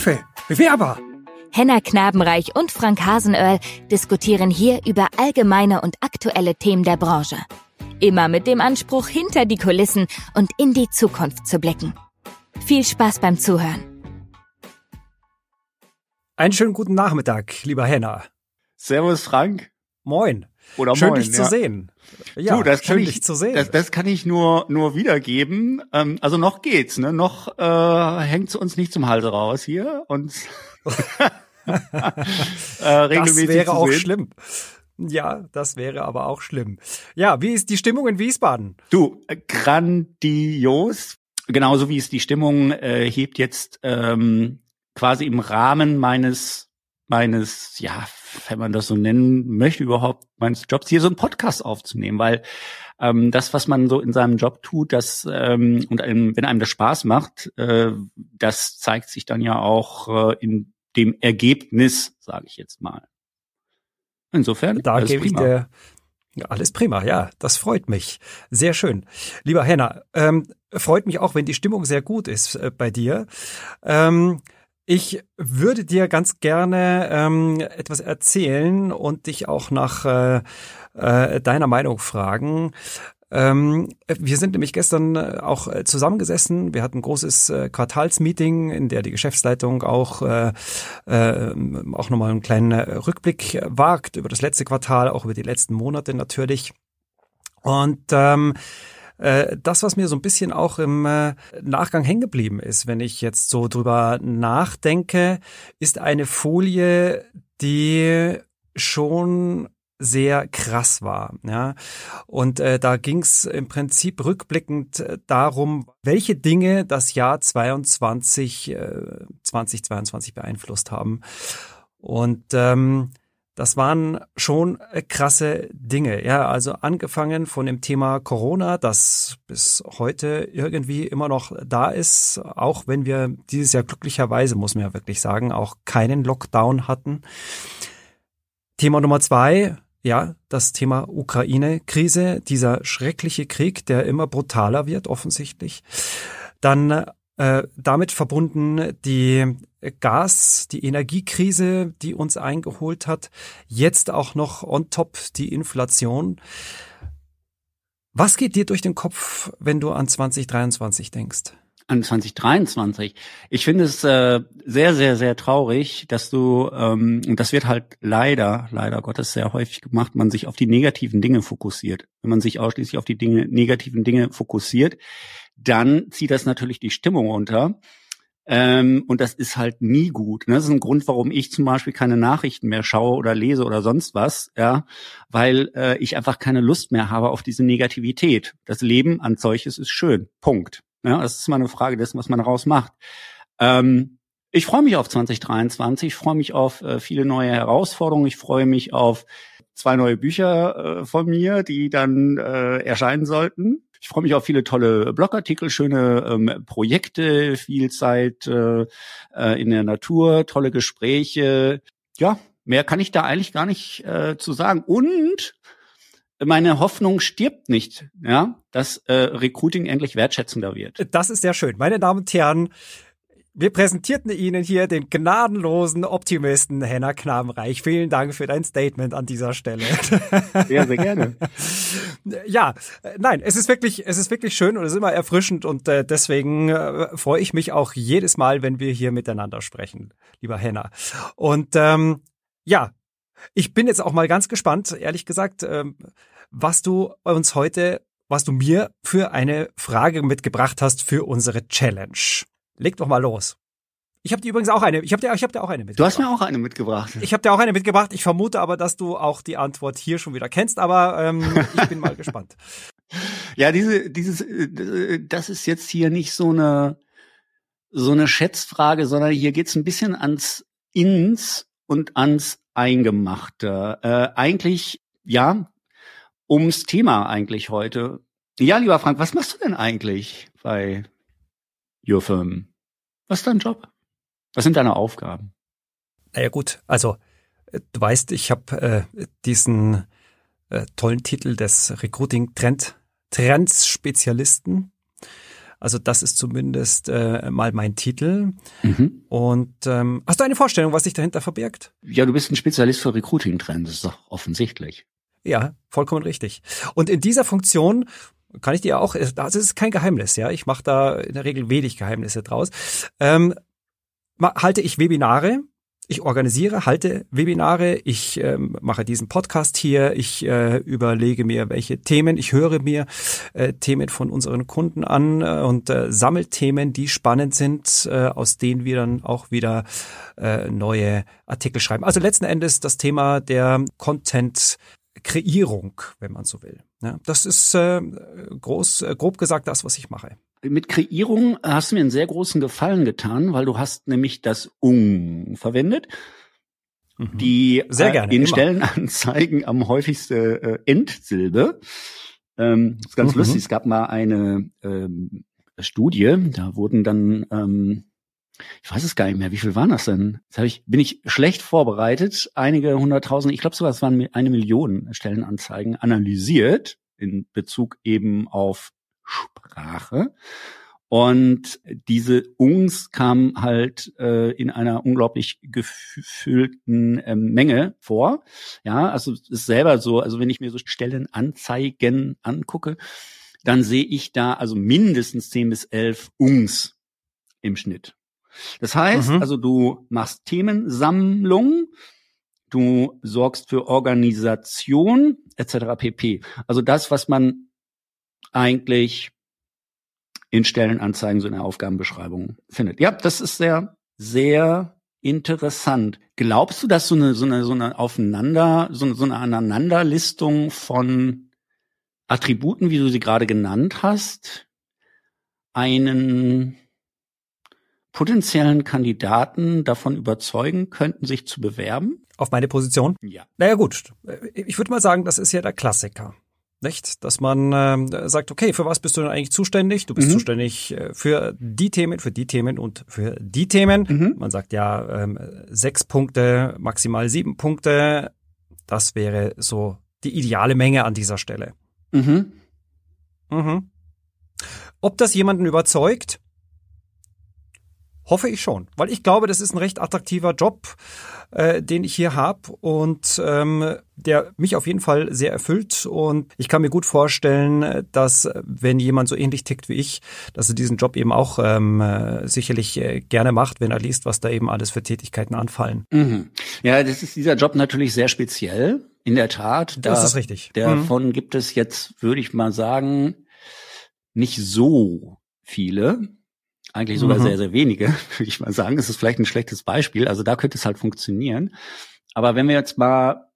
Hilfe! Bewerber! Henna Knabenreich und Frank Hasenöhrl diskutieren hier über allgemeine und aktuelle Themen der Branche. Immer mit dem Anspruch, hinter die Kulissen und in die Zukunft zu blicken. Viel Spaß beim Zuhören. Einen schönen guten Nachmittag, lieber Henna. Servus, Frank. Moin. Oder schön, moin, dich ja. zu sehen. Ja, du, das schön, kann ich, dich zu sehen. Das, das kann ich nur nur wiedergeben. Ähm, also noch geht's, ne? Noch äh, hängt's uns nicht zum Halse raus hier und äh, regelmäßig das wäre auch sehen. schlimm. Ja, das wäre aber auch schlimm. Ja, wie ist die Stimmung in Wiesbaden? Du, äh, grandios. Genauso wie es die Stimmung äh, hebt jetzt ähm, quasi im Rahmen meines meines, ja, wenn man das so nennen möchte, überhaupt meines Jobs, hier so einen Podcast aufzunehmen, weil ähm, das, was man so in seinem Job tut, das ähm, und einem, wenn einem das Spaß macht, äh, das zeigt sich dann ja auch äh, in dem Ergebnis, sage ich jetzt mal. Insofern, Da gebe ich dir ja, alles prima, ja, das freut mich. Sehr schön. Lieber Henna, ähm, freut mich auch, wenn die Stimmung sehr gut ist äh, bei dir. Ähm, ich würde dir ganz gerne ähm, etwas erzählen und dich auch nach äh, äh, deiner Meinung fragen. Ähm, wir sind nämlich gestern äh, auch äh, zusammengesessen. Wir hatten ein großes äh, Quartalsmeeting, in der die Geschäftsleitung auch äh, äh, auch nochmal einen kleinen äh, Rückblick wagt über das letzte Quartal, auch über die letzten Monate natürlich. Und ähm, äh, das, was mir so ein bisschen auch im äh, Nachgang hängen geblieben ist, wenn ich jetzt so drüber nachdenke, ist eine Folie, die schon sehr krass war. Ja. Und äh, da ging es im Prinzip rückblickend äh, darum, welche Dinge das Jahr 22, äh, 2022 beeinflusst haben. Und ähm, das waren schon äh, krasse Dinge. Ja, also angefangen von dem Thema Corona, das bis heute irgendwie immer noch da ist, auch wenn wir dieses Jahr glücklicherweise, muss man ja wirklich sagen, auch keinen Lockdown hatten. Thema Nummer zwei, ja, das Thema Ukraine-Krise, dieser schreckliche Krieg, der immer brutaler wird, offensichtlich. Dann äh, damit verbunden die Gas, die Energiekrise, die uns eingeholt hat. Jetzt auch noch on top die Inflation. Was geht dir durch den Kopf, wenn du an 2023 denkst? an 2023. Ich finde es äh, sehr, sehr, sehr traurig, dass du, ähm, und das wird halt leider, leider Gottes sehr häufig gemacht, man sich auf die negativen Dinge fokussiert. Wenn man sich ausschließlich auf die Dinge, negativen Dinge fokussiert, dann zieht das natürlich die Stimmung runter. Ähm, und das ist halt nie gut. Ne? Das ist ein Grund, warum ich zum Beispiel keine Nachrichten mehr schaue oder lese oder sonst was, ja, weil äh, ich einfach keine Lust mehr habe auf diese Negativität. Das Leben an solches ist schön. Punkt. Ja, das ist mal eine Frage dessen, was man daraus macht. Ähm, ich freue mich auf 2023, ich freue mich auf äh, viele neue Herausforderungen, ich freue mich auf zwei neue Bücher äh, von mir, die dann äh, erscheinen sollten. Ich freue mich auf viele tolle Blogartikel, schöne ähm, Projekte, viel Zeit äh, äh, in der Natur, tolle Gespräche. Ja, mehr kann ich da eigentlich gar nicht äh, zu sagen. Und meine Hoffnung stirbt nicht, ja, dass äh, Recruiting endlich wertschätzender wird. Das ist sehr schön. Meine Damen und Herren, wir präsentierten Ihnen hier den gnadenlosen Optimisten Henna Knabenreich. Vielen Dank für dein Statement an dieser Stelle. Sehr, sehr gerne. Ja, nein, es ist wirklich, es ist wirklich schön und es ist immer erfrischend und äh, deswegen äh, freue ich mich auch jedes Mal, wenn wir hier miteinander sprechen, lieber Henna. Und ähm, ja, ich bin jetzt auch mal ganz gespannt, ehrlich gesagt, ähm, was du uns heute, was du mir für eine Frage mitgebracht hast für unsere Challenge. Leg doch mal los. Ich habe dir übrigens auch eine, ich habe dir, ich habe dir auch eine Du mitgebracht. hast mir auch eine mitgebracht. Ich habe dir auch eine mitgebracht. Ich vermute aber, dass du auch die Antwort hier schon wieder kennst, aber ähm, ich bin mal gespannt. Ja, diese, dieses, äh, das ist jetzt hier nicht so eine, so eine Schätzfrage, sondern hier geht's ein bisschen ans Ins und ans Eingemachte. Äh, eigentlich, ja, ums Thema eigentlich heute. Ja, lieber Frank, was machst du denn eigentlich bei Your Firm? Was ist dein Job? Was sind deine Aufgaben? Naja gut, also äh, du weißt, ich habe äh, diesen äh, tollen Titel des Recruiting Trend Trends Spezialisten. Also das ist zumindest äh, mal mein Titel. Mhm. Und ähm, hast du eine Vorstellung, was sich dahinter verbirgt? Ja, du bist ein Spezialist für Recruiting-Trends, ist doch offensichtlich. Ja, vollkommen richtig. Und in dieser Funktion kann ich dir auch, das ist kein Geheimnis, ja. Ich mache da in der Regel wenig Geheimnisse draus. Ähm, halte ich Webinare ich organisiere, halte Webinare, ich ähm, mache diesen Podcast hier, ich äh, überlege mir, welche Themen, ich höre mir äh, Themen von unseren Kunden an äh, und äh, sammle Themen, die spannend sind, äh, aus denen wir dann auch wieder äh, neue Artikel schreiben. Also letzten Endes das Thema der Content Kreierung, wenn man so will. Ja, das ist äh, groß, äh, grob gesagt das, was ich mache. Mit Kreierung hast du mir einen sehr großen Gefallen getan, weil du hast nämlich das ung verwendet. Mhm. Die sehr gerne, in immer. Stellenanzeigen am häufigste äh, Endsilbe. Ähm, das ist ganz mhm. lustig. Es gab mal eine ähm, Studie, da wurden dann ähm, ich weiß es gar nicht mehr, wie viel waren das denn? Jetzt hab ich, bin ich schlecht vorbereitet, einige hunderttausend, ich glaube sogar, es waren eine Million Stellenanzeigen analysiert in Bezug eben auf Sprache. Und diese Ungs kamen halt äh, in einer unglaublich gefühlten äh, Menge vor. Ja, also ist selber so, also wenn ich mir so Stellenanzeigen angucke, dann sehe ich da also mindestens zehn bis elf Ungs im Schnitt. Das heißt, mhm. also du machst Themensammlung, du sorgst für Organisation etc. pp. Also das, was man eigentlich in Stellenanzeigen so in der Aufgabenbeschreibung findet. Ja, das ist sehr, sehr interessant. Glaubst du, dass so eine, so eine, so eine Aufeinander, so eine, so eine Aneinanderlistung von Attributen, wie du sie gerade genannt hast, einen potenziellen Kandidaten davon überzeugen könnten, sich zu bewerben? Auf meine Position? Ja. Naja gut, ich würde mal sagen, das ist ja der Klassiker. Nicht? Dass man äh, sagt, okay, für was bist du denn eigentlich zuständig? Du bist mhm. zuständig äh, für die Themen, für die Themen und für die Themen. Mhm. Man sagt ja ähm, sechs Punkte, maximal sieben Punkte. Das wäre so die ideale Menge an dieser Stelle. Mhm. Mhm. Ob das jemanden überzeugt? Hoffe ich schon, weil ich glaube, das ist ein recht attraktiver Job, äh, den ich hier habe und ähm, der mich auf jeden Fall sehr erfüllt. Und ich kann mir gut vorstellen, dass wenn jemand so ähnlich tickt wie ich, dass er diesen Job eben auch ähm, äh, sicherlich äh, gerne macht, wenn er liest, was da eben alles für Tätigkeiten anfallen. Mhm. Ja, das ist dieser Job natürlich sehr speziell. In der Tat. Da, das ist richtig. Davon mhm. gibt es jetzt, würde ich mal sagen, nicht so viele eigentlich sogar mhm. sehr, sehr wenige, würde ich mal sagen. Es ist vielleicht ein schlechtes Beispiel. Also da könnte es halt funktionieren. Aber wenn wir jetzt mal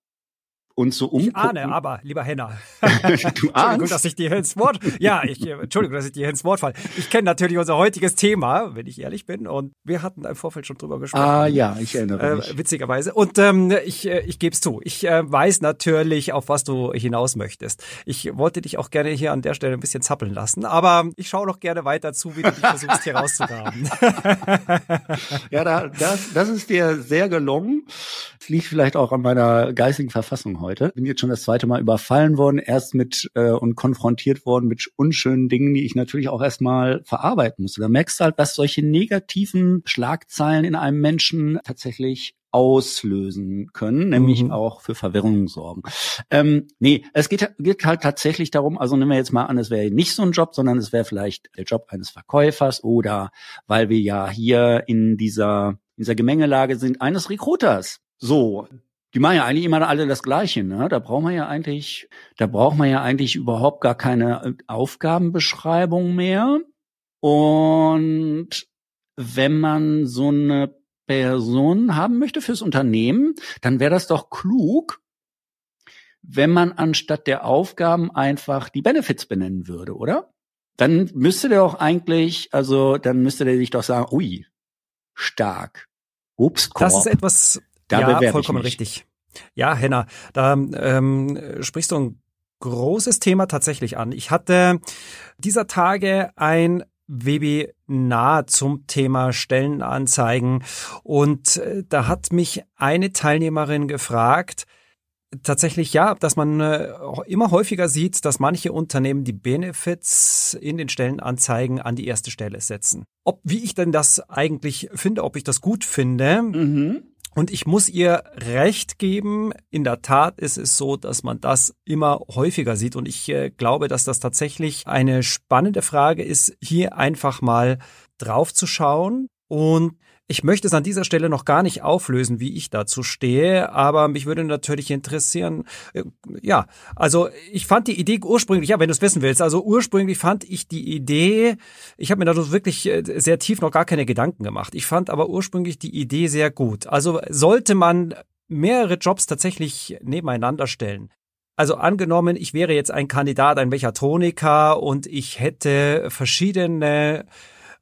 uns so umgucken. Ich ahne aber, lieber Henner. du Entschuldigung, dass ich dir ins Wort, ja, ich, Entschuldigung, dass ich dir ins Wort falle. Ich kenne natürlich unser heutiges Thema, wenn ich ehrlich bin, und wir hatten im Vorfeld schon drüber gesprochen. Ah, ja, ich erinnere mich. Äh, witzigerweise. Und ähm, ich, äh, ich gebe es zu. Ich äh, weiß natürlich, auf was du hinaus möchtest. Ich wollte dich auch gerne hier an der Stelle ein bisschen zappeln lassen, aber ich schaue noch gerne weiter zu, wie du dich versuchst, hier rauszugraben. ja, da, das, das ist dir sehr gelungen. Liegt vielleicht auch an meiner geistigen Verfassung heute. Bin jetzt schon das zweite Mal überfallen worden, erst mit äh, und konfrontiert worden mit unschönen Dingen, die ich natürlich auch erstmal verarbeiten musste. Da merkst du halt, dass solche negativen Schlagzeilen in einem Menschen tatsächlich auslösen können, nämlich mhm. auch für Verwirrung sorgen. Ähm, nee, es geht, geht halt tatsächlich darum, also nehmen wir jetzt mal an, es wäre nicht so ein Job, sondern es wäre vielleicht der Job eines Verkäufers oder weil wir ja hier in dieser, in dieser Gemengelage sind, eines Recruiters. So, die machen ja eigentlich immer alle das Gleiche, ne? Da braucht man ja eigentlich, da braucht man ja eigentlich überhaupt gar keine äh, Aufgabenbeschreibung mehr. Und wenn man so eine Person haben möchte fürs Unternehmen, dann wäre das doch klug, wenn man anstatt der Aufgaben einfach die Benefits benennen würde, oder? Dann müsste der auch eigentlich, also dann müsste der sich doch sagen, ui, stark. Obstkorb. Das ist etwas, da ja, vollkommen richtig. Ja, Henna, da ähm, sprichst du ein großes Thema tatsächlich an. Ich hatte dieser Tage ein Webinar zum Thema Stellenanzeigen und äh, da hat mich eine Teilnehmerin gefragt, tatsächlich ja, dass man äh, immer häufiger sieht, dass manche Unternehmen die Benefits in den Stellenanzeigen an die erste Stelle setzen. Ob wie ich denn das eigentlich finde, ob ich das gut finde. Mhm. Und ich muss ihr recht geben. In der Tat ist es so, dass man das immer häufiger sieht. Und ich äh, glaube, dass das tatsächlich eine spannende Frage ist, hier einfach mal drauf zu schauen und ich möchte es an dieser Stelle noch gar nicht auflösen, wie ich dazu stehe, aber mich würde natürlich interessieren, äh, ja, also ich fand die Idee ursprünglich, ja, wenn du es wissen willst, also ursprünglich fand ich die Idee, ich habe mir da wirklich äh, sehr tief noch gar keine Gedanken gemacht. Ich fand aber ursprünglich die Idee sehr gut. Also sollte man mehrere Jobs tatsächlich nebeneinander stellen. Also angenommen, ich wäre jetzt ein Kandidat, ein Mechatroniker und ich hätte verschiedene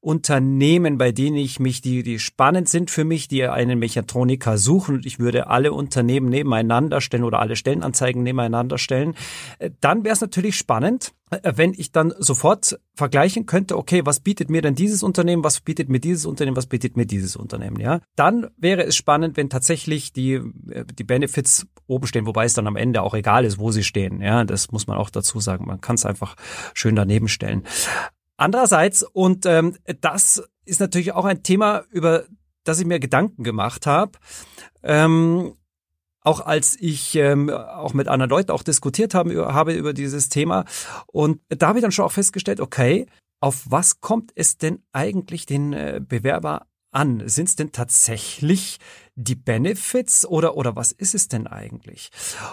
Unternehmen, bei denen ich mich, die, die spannend sind für mich, die einen Mechatroniker suchen und ich würde alle Unternehmen nebeneinander stellen oder alle Stellenanzeigen nebeneinander stellen, äh, dann wäre es natürlich spannend, äh, wenn ich dann sofort vergleichen könnte, okay, was bietet mir denn dieses Unternehmen, was bietet mir dieses Unternehmen, was bietet mir dieses Unternehmen, ja? Dann wäre es spannend, wenn tatsächlich die, äh, die Benefits oben stehen, wobei es dann am Ende auch egal ist, wo sie stehen, ja? Das muss man auch dazu sagen. Man kann es einfach schön daneben stellen. Andererseits, und ähm, das ist natürlich auch ein Thema, über das ich mir Gedanken gemacht habe, ähm, auch als ich ähm, auch mit anderen Leuten auch diskutiert habe, habe über dieses Thema. Und da habe ich dann schon auch festgestellt, okay, auf was kommt es denn eigentlich den äh, Bewerber an? Sind es denn tatsächlich die Benefits oder, oder was ist es denn eigentlich?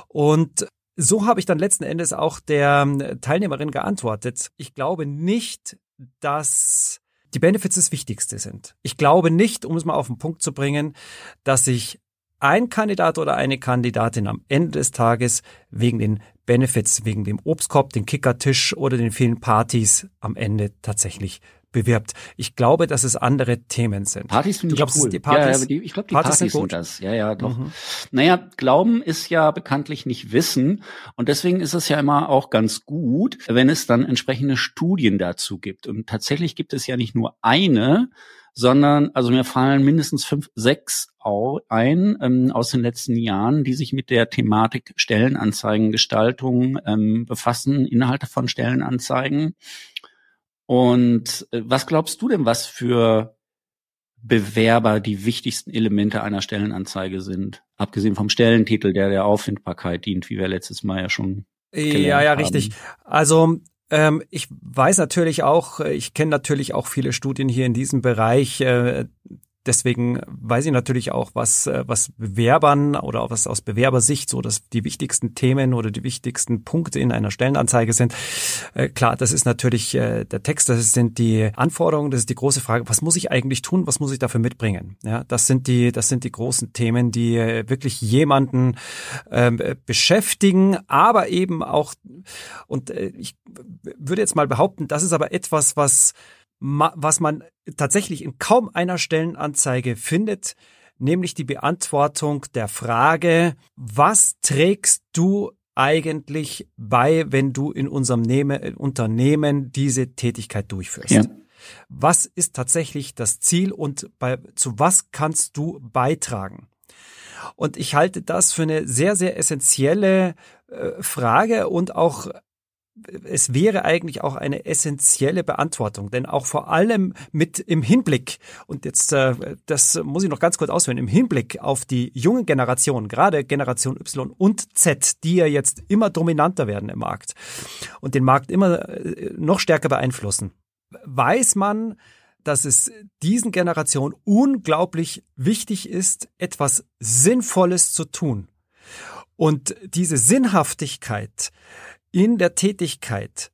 Und so habe ich dann letzten Endes auch der ähm, Teilnehmerin geantwortet. Ich glaube nicht, dass die Benefits das Wichtigste sind. Ich glaube nicht, um es mal auf den Punkt zu bringen, dass sich ein Kandidat oder eine Kandidatin am Ende des Tages wegen den Benefits, wegen dem Obstkorb, den Kickertisch oder den vielen Partys am Ende tatsächlich bewirbt. Ich glaube, dass es andere Themen sind. Partys finde ich glaubst, cool. Die Partys, ja, ja, ich glaube, die Partys, Partys sind, sind, das. Ja, ja, doch. Mhm. Naja, Glauben ist ja bekanntlich nicht Wissen. Und deswegen ist es ja immer auch ganz gut, wenn es dann entsprechende Studien dazu gibt. Und tatsächlich gibt es ja nicht nur eine, sondern also mir fallen mindestens fünf, sechs ein ähm, aus den letzten Jahren, die sich mit der Thematik Stellenanzeigengestaltung ähm, befassen, Inhalte von Stellenanzeigen. Und äh, was glaubst du denn, was für Bewerber die wichtigsten Elemente einer Stellenanzeige sind? Abgesehen vom Stellentitel, der der Auffindbarkeit dient, wie wir letztes Mal ja schon. Ja, ja, haben. richtig. Also ähm, ich weiß natürlich auch, ich kenne natürlich auch viele Studien hier in diesem Bereich. Äh, deswegen weiß ich natürlich auch, was, äh, was Bewerbern oder was aus Bewerbersicht so dass die wichtigsten Themen oder die wichtigsten Punkte in einer Stellenanzeige sind. Äh, klar, das ist natürlich äh, der Text, das sind die Anforderungen, das ist die große Frage, was muss ich eigentlich tun, was muss ich dafür mitbringen? Ja, das sind die, das sind die großen Themen, die wirklich jemanden ähm, beschäftigen, aber eben auch, und ich würde jetzt mal behaupten, das ist aber etwas, was was man tatsächlich in kaum einer Stellenanzeige findet, nämlich die Beantwortung der Frage, was trägst du eigentlich bei, wenn du in unserem Unternehmen diese Tätigkeit durchführst? Ja. Was ist tatsächlich das Ziel und bei, zu was kannst du beitragen? Und ich halte das für eine sehr, sehr essentielle äh, Frage und auch es wäre eigentlich auch eine essentielle Beantwortung, denn auch vor allem mit im Hinblick, und jetzt äh, das muss ich noch ganz kurz ausführen, im Hinblick auf die jungen Generationen, gerade Generation Y und Z, die ja jetzt immer dominanter werden im Markt und den Markt immer äh, noch stärker beeinflussen, weiß man, dass es diesen Generationen unglaublich wichtig ist, etwas Sinnvolles zu tun. Und diese Sinnhaftigkeit, in der Tätigkeit,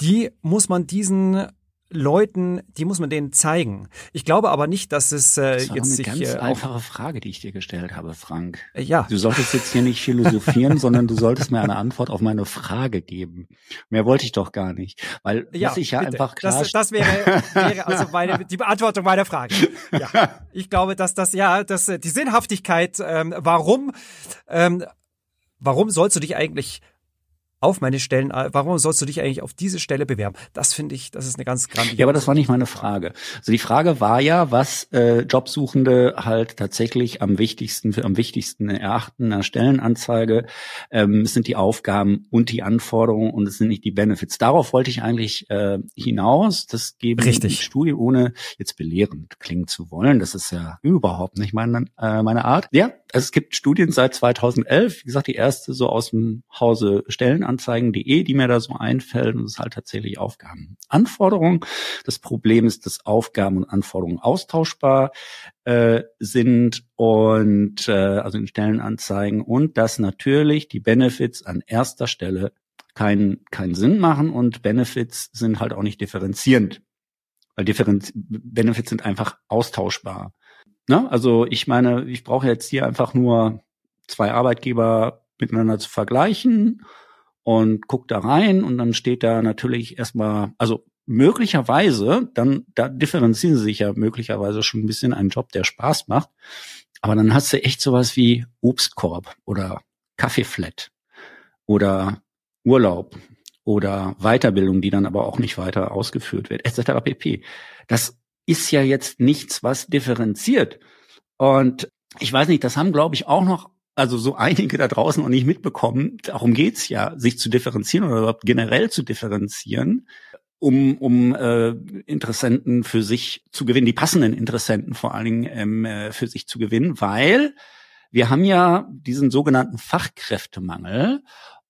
die muss man diesen Leuten, die muss man denen zeigen. Ich glaube aber nicht, dass es äh, das war jetzt eine sich ganz äh, einfache Frage, die ich dir gestellt habe, Frank. Äh, ja. Du solltest jetzt hier nicht philosophieren, sondern du solltest mir eine Antwort auf meine Frage geben. Mehr wollte ich doch gar nicht, weil ja, ich ja bitte. einfach klar. Das, das wäre, wäre also meine die Beantwortung meiner Frage. Ja, ich glaube, dass das ja, dass äh, die Sinnhaftigkeit, ähm, warum, ähm, warum sollst du dich eigentlich auf meine Stellen, warum sollst du dich eigentlich auf diese Stelle bewerben? Das finde ich, das ist eine ganz grandiose. Ja, aber das war nicht meine Frage. Also die Frage war ja, was äh, Jobsuchende halt tatsächlich am wichtigsten, am wichtigsten erachten einer Stellenanzeige. Ähm, es sind die Aufgaben und die Anforderungen und es sind nicht die Benefits. Darauf wollte ich eigentlich äh, hinaus. Das geben Richtig. Studien, ohne jetzt belehrend klingen zu wollen. Das ist ja überhaupt nicht meine, äh, meine Art. Ja, es gibt Studien seit 2011. Wie gesagt, die erste so aus dem Hause Stellenanzeigen.de, die mir da so einfällt. Und es ist halt tatsächlich Aufgaben. Anforderungen. Das Problem ist, dass Aufgaben und Anforderungen austauschbar äh, sind und äh, also in Stellenanzeigen und dass natürlich die Benefits an erster Stelle keinen keinen Sinn machen und Benefits sind halt auch nicht differenzierend, weil Differenz Benefits sind einfach austauschbar. Ne? Also ich meine, ich brauche jetzt hier einfach nur zwei Arbeitgeber miteinander zu vergleichen und guck da rein und dann steht da natürlich erstmal, also möglicherweise, dann da differenzieren sie sich ja möglicherweise schon ein bisschen einen Job, der Spaß macht. Aber dann hast du echt sowas wie Obstkorb oder Kaffeeflat oder Urlaub oder Weiterbildung, die dann aber auch nicht weiter ausgeführt wird, etc. pp. Das ist ja jetzt nichts, was differenziert. Und ich weiß nicht, das haben, glaube ich, auch noch, also so einige da draußen noch nicht mitbekommen. Darum geht's ja, sich zu differenzieren oder überhaupt generell zu differenzieren, um, um äh, Interessenten für sich zu gewinnen, die passenden Interessenten vor allen Dingen ähm, äh, für sich zu gewinnen, weil wir haben ja diesen sogenannten Fachkräftemangel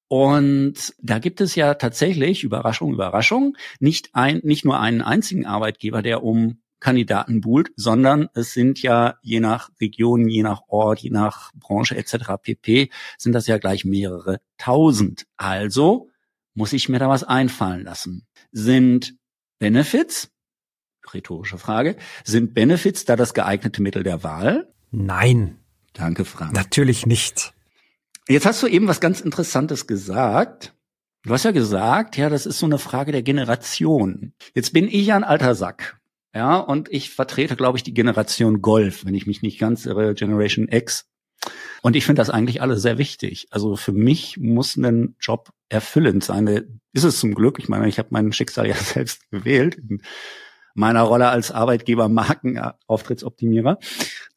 und da gibt es ja tatsächlich, Überraschung, Überraschung, nicht ein, nicht nur einen einzigen Arbeitgeber, der um Kandidaten buhlt, sondern es sind ja je nach Region, je nach Ort, je nach Branche etc. pp. sind das ja gleich mehrere tausend. Also muss ich mir da was einfallen lassen. Sind Benefits, rhetorische Frage, sind Benefits da das geeignete Mittel der Wahl? Nein. Danke, Frank. Natürlich nicht. Jetzt hast du eben was ganz Interessantes gesagt. Du hast ja gesagt, ja, das ist so eine Frage der Generation. Jetzt bin ich ja ein alter Sack. Ja, und ich vertrete, glaube ich, die Generation Golf, wenn ich mich nicht ganz irre, Generation X. Und ich finde das eigentlich alle sehr wichtig. Also für mich muss ein Job erfüllend sein. Ist es zum Glück. Ich meine, ich habe mein Schicksal ja selbst gewählt in meiner Rolle als Arbeitgeber Markenauftrittsoptimierer.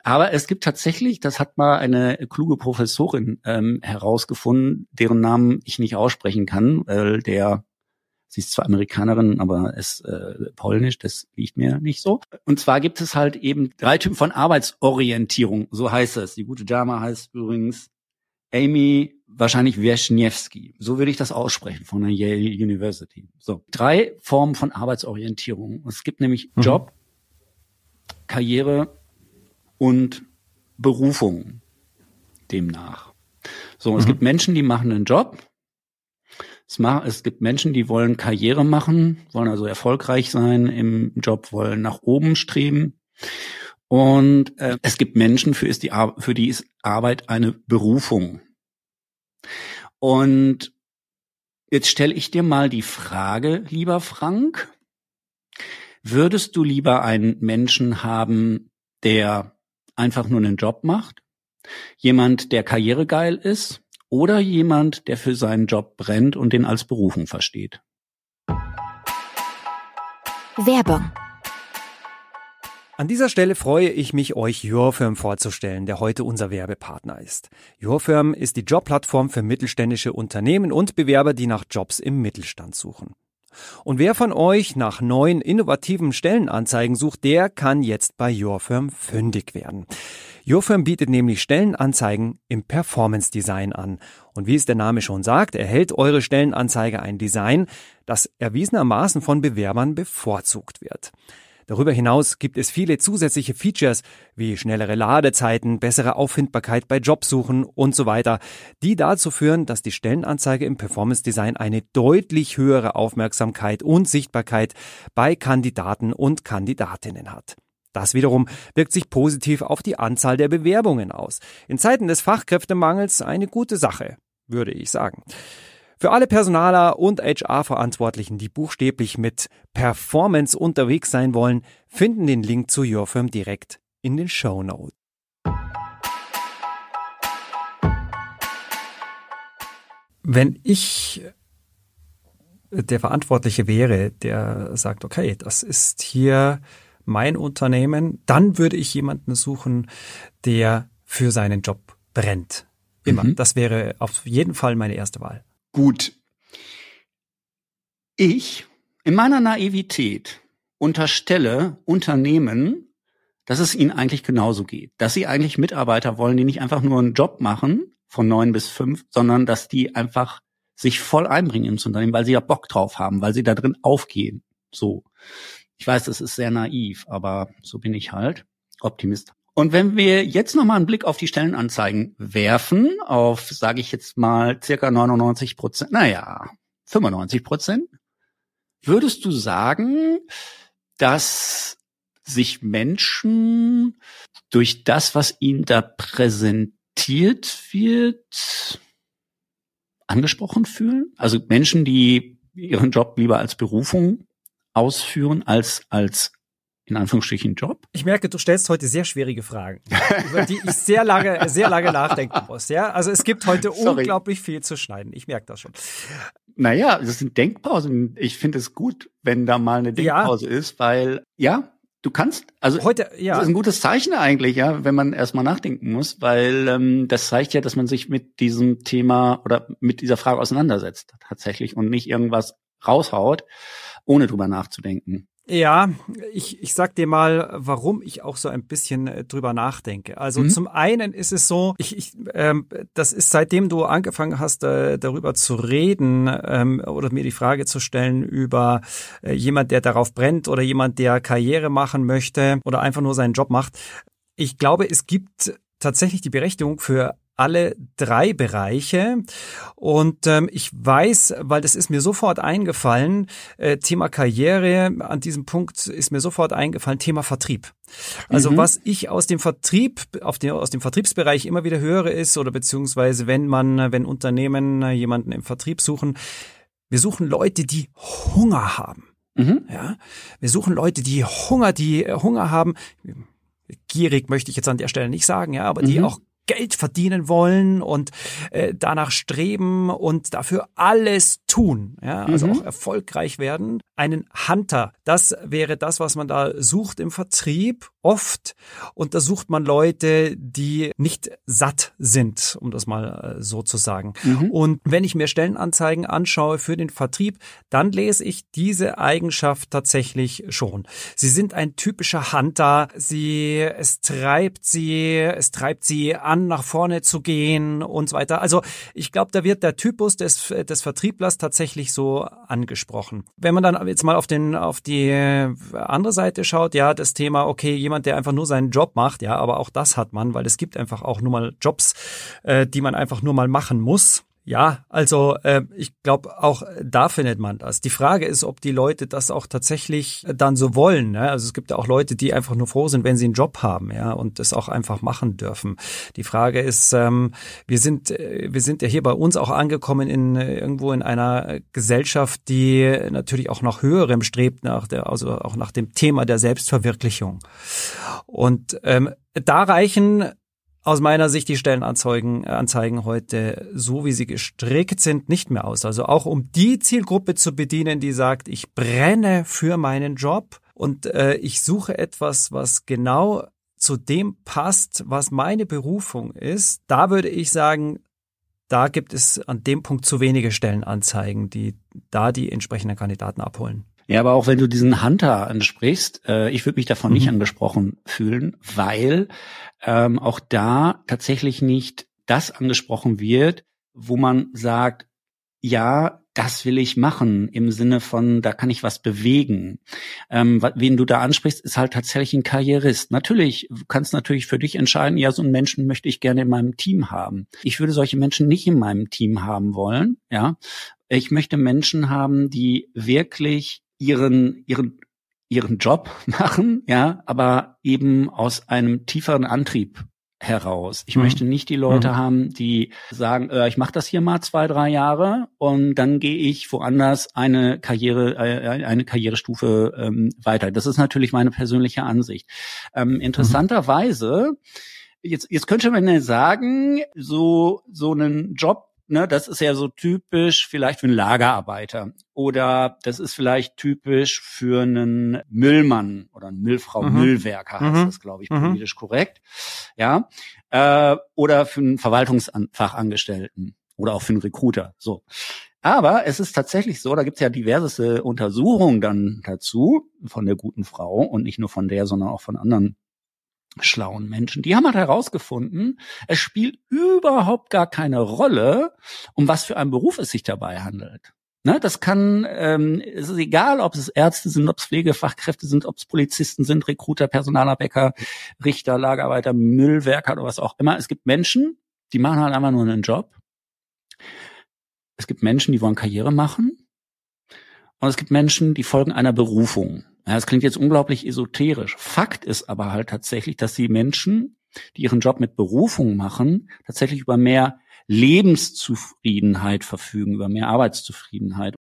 Aber es gibt tatsächlich, das hat mal eine kluge Professorin ähm, herausgefunden, deren Namen ich nicht aussprechen kann, weil der Sie ist zwar Amerikanerin, aber ist äh, polnisch, das liegt mir nicht so. Und zwar gibt es halt eben drei Typen von Arbeitsorientierung, so heißt es. Die gute Dame heißt übrigens Amy wahrscheinlich Wieszniewski. So würde ich das aussprechen von der Yale University. So, drei Formen von Arbeitsorientierung. Es gibt nämlich mhm. Job, Karriere und Berufung demnach. So, mhm. es gibt Menschen, die machen einen Job es, gibt Menschen, die wollen Karriere machen, wollen also erfolgreich sein im Job, wollen nach oben streben. Und äh, es gibt Menschen, für, ist die, für die ist Arbeit eine Berufung. Und jetzt stelle ich dir mal die Frage, lieber Frank, würdest du lieber einen Menschen haben, der einfach nur einen Job macht? Jemand, der karrieregeil ist? Oder jemand, der für seinen Job brennt und den als Berufung versteht. Werbung an dieser Stelle freue ich mich, euch YourFirm vorzustellen, der heute unser Werbepartner ist. YourFirm ist die Jobplattform für mittelständische Unternehmen und Bewerber, die nach Jobs im Mittelstand suchen. Und wer von euch nach neuen innovativen Stellenanzeigen sucht, der kann jetzt bei YourFirm fündig werden. YourFirm bietet nämlich Stellenanzeigen im Performance Design an. Und wie es der Name schon sagt, erhält eure Stellenanzeige ein Design, das erwiesenermaßen von Bewerbern bevorzugt wird. Darüber hinaus gibt es viele zusätzliche Features wie schnellere Ladezeiten, bessere Auffindbarkeit bei Jobsuchen und so weiter, die dazu führen, dass die Stellenanzeige im Performance Design eine deutlich höhere Aufmerksamkeit und Sichtbarkeit bei Kandidaten und Kandidatinnen hat. Das wiederum wirkt sich positiv auf die Anzahl der Bewerbungen aus. In Zeiten des Fachkräftemangels eine gute Sache, würde ich sagen. Für alle Personaler und HR-Verantwortlichen, die buchstäblich mit Performance unterwegs sein wollen, finden den Link zu Your Firm direkt in den Show Notes. Wenn ich der Verantwortliche wäre, der sagt, okay, das ist hier mein Unternehmen, dann würde ich jemanden suchen, der für seinen Job brennt. Immer. Mhm. Das wäre auf jeden Fall meine erste Wahl. Gut. Ich in meiner Naivität unterstelle Unternehmen, dass es ihnen eigentlich genauso geht. Dass sie eigentlich Mitarbeiter wollen, die nicht einfach nur einen Job machen von neun bis fünf, sondern dass die einfach sich voll einbringen ins Unternehmen, weil sie ja Bock drauf haben, weil sie da drin aufgehen. So. Ich weiß, das ist sehr naiv, aber so bin ich halt. Optimist. Und wenn wir jetzt nochmal einen Blick auf die Stellenanzeigen werfen, auf, sage ich jetzt mal, circa 99 Prozent, naja, 95 Prozent, würdest du sagen, dass sich Menschen durch das, was ihnen da präsentiert wird, angesprochen fühlen? Also Menschen, die ihren Job lieber als Berufung ausführen als als in Anführungsstrichen Job? Ich merke, du stellst heute sehr schwierige Fragen, über die ich sehr lange, sehr lange nachdenken muss. Ja, also es gibt heute Sorry. unglaublich viel zu schneiden. Ich merke das schon. Naja, das sind Denkpausen. Ich finde es gut, wenn da mal eine Denkpause ja. ist, weil ja, du kannst, also heute, ja. Das ist ein gutes Zeichen eigentlich, ja, wenn man erstmal nachdenken muss, weil ähm, das zeigt ja, dass man sich mit diesem Thema oder mit dieser Frage auseinandersetzt tatsächlich und nicht irgendwas raushaut, ohne drüber nachzudenken. Ja, ich, ich sag dir mal, warum ich auch so ein bisschen äh, drüber nachdenke. Also mhm. zum einen ist es so, ich, ich ähm, das ist seitdem du angefangen hast, äh, darüber zu reden ähm, oder mir die Frage zu stellen über äh, jemand, der darauf brennt oder jemand, der Karriere machen möchte oder einfach nur seinen Job macht. Ich glaube, es gibt tatsächlich die Berechtigung für alle drei Bereiche. Und ähm, ich weiß, weil das ist mir sofort eingefallen, äh, Thema Karriere, an diesem Punkt ist mir sofort eingefallen, Thema Vertrieb. Also mhm. was ich aus dem Vertrieb, auf den, aus dem Vertriebsbereich immer wieder höre ist, oder beziehungsweise wenn man, wenn Unternehmen jemanden im Vertrieb suchen, wir suchen Leute, die Hunger haben. Mhm. Ja, wir suchen Leute, die Hunger, die Hunger haben. Gierig möchte ich jetzt an der Stelle nicht sagen, ja, aber die mhm. auch Geld verdienen wollen und äh, danach streben und dafür alles tun, ja, also mhm. auch erfolgreich werden. Einen Hunter, das wäre das, was man da sucht im Vertrieb oft. Und da sucht man Leute, die nicht satt sind, um das mal äh, so zu sagen. Mhm. Und wenn ich mir Stellenanzeigen anschaue für den Vertrieb, dann lese ich diese Eigenschaft tatsächlich schon. Sie sind ein typischer Hunter. Sie, es treibt sie, es treibt sie an, nach vorne zu gehen und so weiter. Also ich glaube, da wird der Typus des, des Vertrieblers tatsächlich so angesprochen. Wenn man dann jetzt mal auf den, auf die andere Seite schaut, ja, das Thema, okay, jemand, der einfach nur seinen Job macht, ja, aber auch das hat man, weil es gibt einfach auch nur mal Jobs, äh, die man einfach nur mal machen muss. Ja, also äh, ich glaube, auch da findet man das. Die Frage ist, ob die Leute das auch tatsächlich dann so wollen. Ne? Also es gibt ja auch Leute, die einfach nur froh sind, wenn sie einen Job haben, ja, und das auch einfach machen dürfen. Die Frage ist, ähm, wir sind, äh, wir sind ja hier bei uns auch angekommen in äh, irgendwo in einer Gesellschaft, die natürlich auch nach höherem strebt, nach der, also auch nach dem Thema der Selbstverwirklichung. Und ähm, da reichen aus meiner Sicht die Stellenanzeigen äh, Anzeigen heute, so wie sie gestrickt sind, nicht mehr aus. Also auch um die Zielgruppe zu bedienen, die sagt, ich brenne für meinen Job und äh, ich suche etwas, was genau zu dem passt, was meine Berufung ist. Da würde ich sagen, da gibt es an dem Punkt zu wenige Stellenanzeigen, die da die entsprechenden Kandidaten abholen. Ja, aber auch wenn du diesen Hunter ansprichst, äh, ich würde mich davon mhm. nicht angesprochen fühlen, weil ähm, auch da tatsächlich nicht das angesprochen wird, wo man sagt, ja, das will ich machen im Sinne von, da kann ich was bewegen. Ähm, wen du da ansprichst, ist halt tatsächlich ein Karrierist. Natürlich, du kannst natürlich für dich entscheiden, ja, so einen Menschen möchte ich gerne in meinem Team haben. Ich würde solche Menschen nicht in meinem Team haben wollen, ja. Ich möchte Menschen haben, die wirklich ihren, ihren, ihren Job machen, ja, aber eben aus einem tieferen Antrieb heraus. Ich mhm. möchte nicht die Leute mhm. haben, die sagen, äh, ich mache das hier mal zwei, drei Jahre und dann gehe ich woanders eine Karriere, äh, eine Karrierestufe ähm, weiter. Das ist natürlich meine persönliche Ansicht. Ähm, mhm. interessanterweise, jetzt, jetzt könnte man ja sagen, so, so einen Job ne, das ist ja so typisch vielleicht für einen Lagerarbeiter oder das ist vielleicht typisch für einen Müllmann oder einen Müllfrau, mhm. Müllwerker heißt mhm. das, glaube ich, mhm. politisch mhm. korrekt. Ja, äh, oder für einen Verwaltungsfachangestellten oder auch für einen Recruiter. So. Aber es ist tatsächlich so, da gibt es ja diverse Untersuchungen dann dazu von der guten Frau und nicht nur von der, sondern auch von anderen schlauen Menschen. Die haben halt herausgefunden, es spielt überhaupt gar keine Rolle, um was für einen Beruf es sich dabei handelt. Ne, das kann, ähm, es ist egal, ob es Ärzte sind, ob es Pflegefachkräfte sind, ob es Polizisten sind, Rekruter, Personaler, Bäcker, Richter, Lagerarbeiter, Müllwerker oder was auch immer. Es gibt Menschen, die machen halt einfach nur einen Job es gibt Menschen, die wollen Karriere machen. Und es gibt Menschen, die folgen einer Berufung. Ja, das klingt jetzt unglaublich esoterisch. Fakt ist aber halt tatsächlich, dass die Menschen, die ihren Job mit Berufung machen, tatsächlich über mehr Lebenszufriedenheit verfügen, über mehr Arbeitszufriedenheit.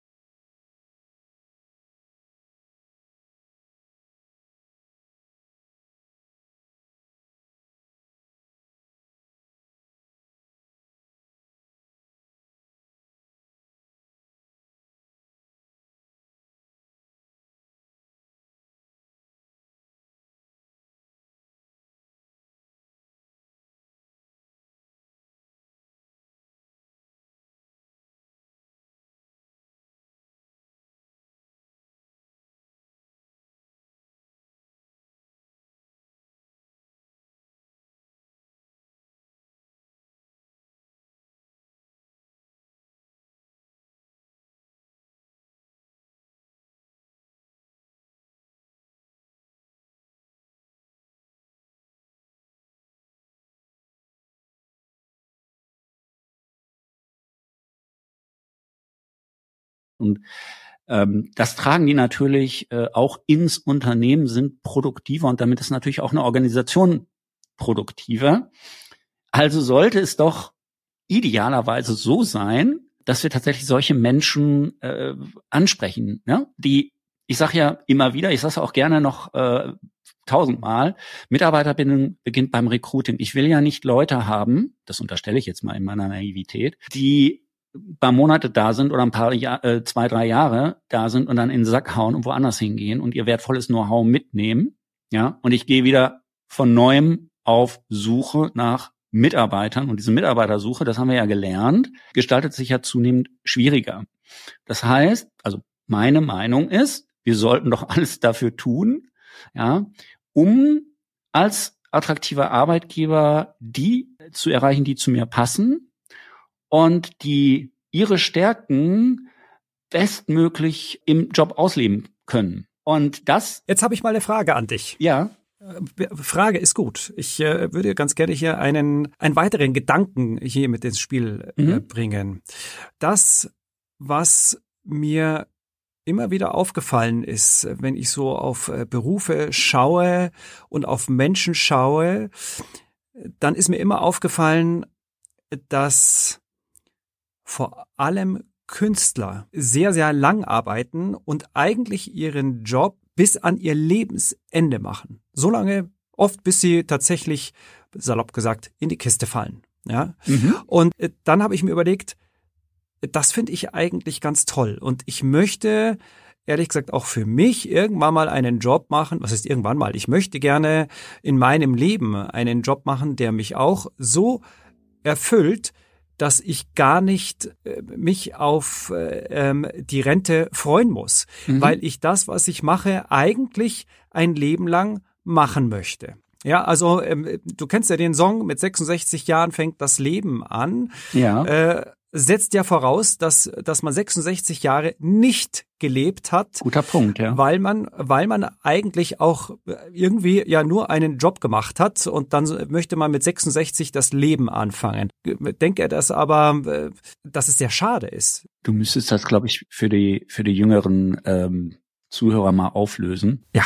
Und ähm, das tragen die natürlich äh, auch ins Unternehmen, sind produktiver und damit ist natürlich auch eine Organisation produktiver. Also sollte es doch idealerweise so sein, dass wir tatsächlich solche Menschen äh, ansprechen, ne? die, ich sage ja immer wieder, ich sage auch gerne noch äh, tausendmal, Mitarbeiterbindung beginnt beim Recruiting. Ich will ja nicht Leute haben, das unterstelle ich jetzt mal in meiner Naivität, die paar Monate da sind oder ein paar Jahr, äh, zwei, drei Jahre da sind und dann in den Sack hauen und woanders hingehen und ihr wertvolles Know-how mitnehmen. Ja, und ich gehe wieder von neuem auf Suche nach Mitarbeitern und diese Mitarbeitersuche, das haben wir ja gelernt, gestaltet sich ja zunehmend schwieriger. Das heißt, also meine Meinung ist, wir sollten doch alles dafür tun, ja, um als attraktiver Arbeitgeber die zu erreichen, die zu mir passen, und die ihre Stärken bestmöglich im Job ausleben können. Und das. Jetzt habe ich mal eine Frage an dich. Ja. Äh, Frage ist gut. Ich äh, würde ganz gerne hier einen, einen weiteren Gedanken hier mit ins Spiel äh, mhm. bringen. Das, was mir immer wieder aufgefallen ist, wenn ich so auf äh, Berufe schaue und auf Menschen schaue, dann ist mir immer aufgefallen, dass vor allem Künstler sehr, sehr lang arbeiten und eigentlich ihren Job bis an ihr Lebensende machen. So lange, oft bis sie tatsächlich, salopp gesagt, in die Kiste fallen. Ja. Mhm. Und äh, dann habe ich mir überlegt, das finde ich eigentlich ganz toll. Und ich möchte, ehrlich gesagt, auch für mich irgendwann mal einen Job machen. Was ist irgendwann mal? Ich möchte gerne in meinem Leben einen Job machen, der mich auch so erfüllt, dass ich gar nicht äh, mich auf äh, ähm, die Rente freuen muss, mhm. weil ich das, was ich mache, eigentlich ein Leben lang machen möchte. Ja, also ähm, du kennst ja den Song, mit 66 Jahren fängt das Leben an. Ja. Äh, setzt ja voraus, dass, dass man 66 Jahre nicht gelebt hat. Guter Punkt, ja. Weil man, weil man eigentlich auch irgendwie ja nur einen Job gemacht hat und dann möchte man mit 66 das Leben anfangen. Denke dass aber, dass es sehr schade ist. Du müsstest das, glaube ich, für die, für die jüngeren ähm, Zuhörer mal auflösen. Ja.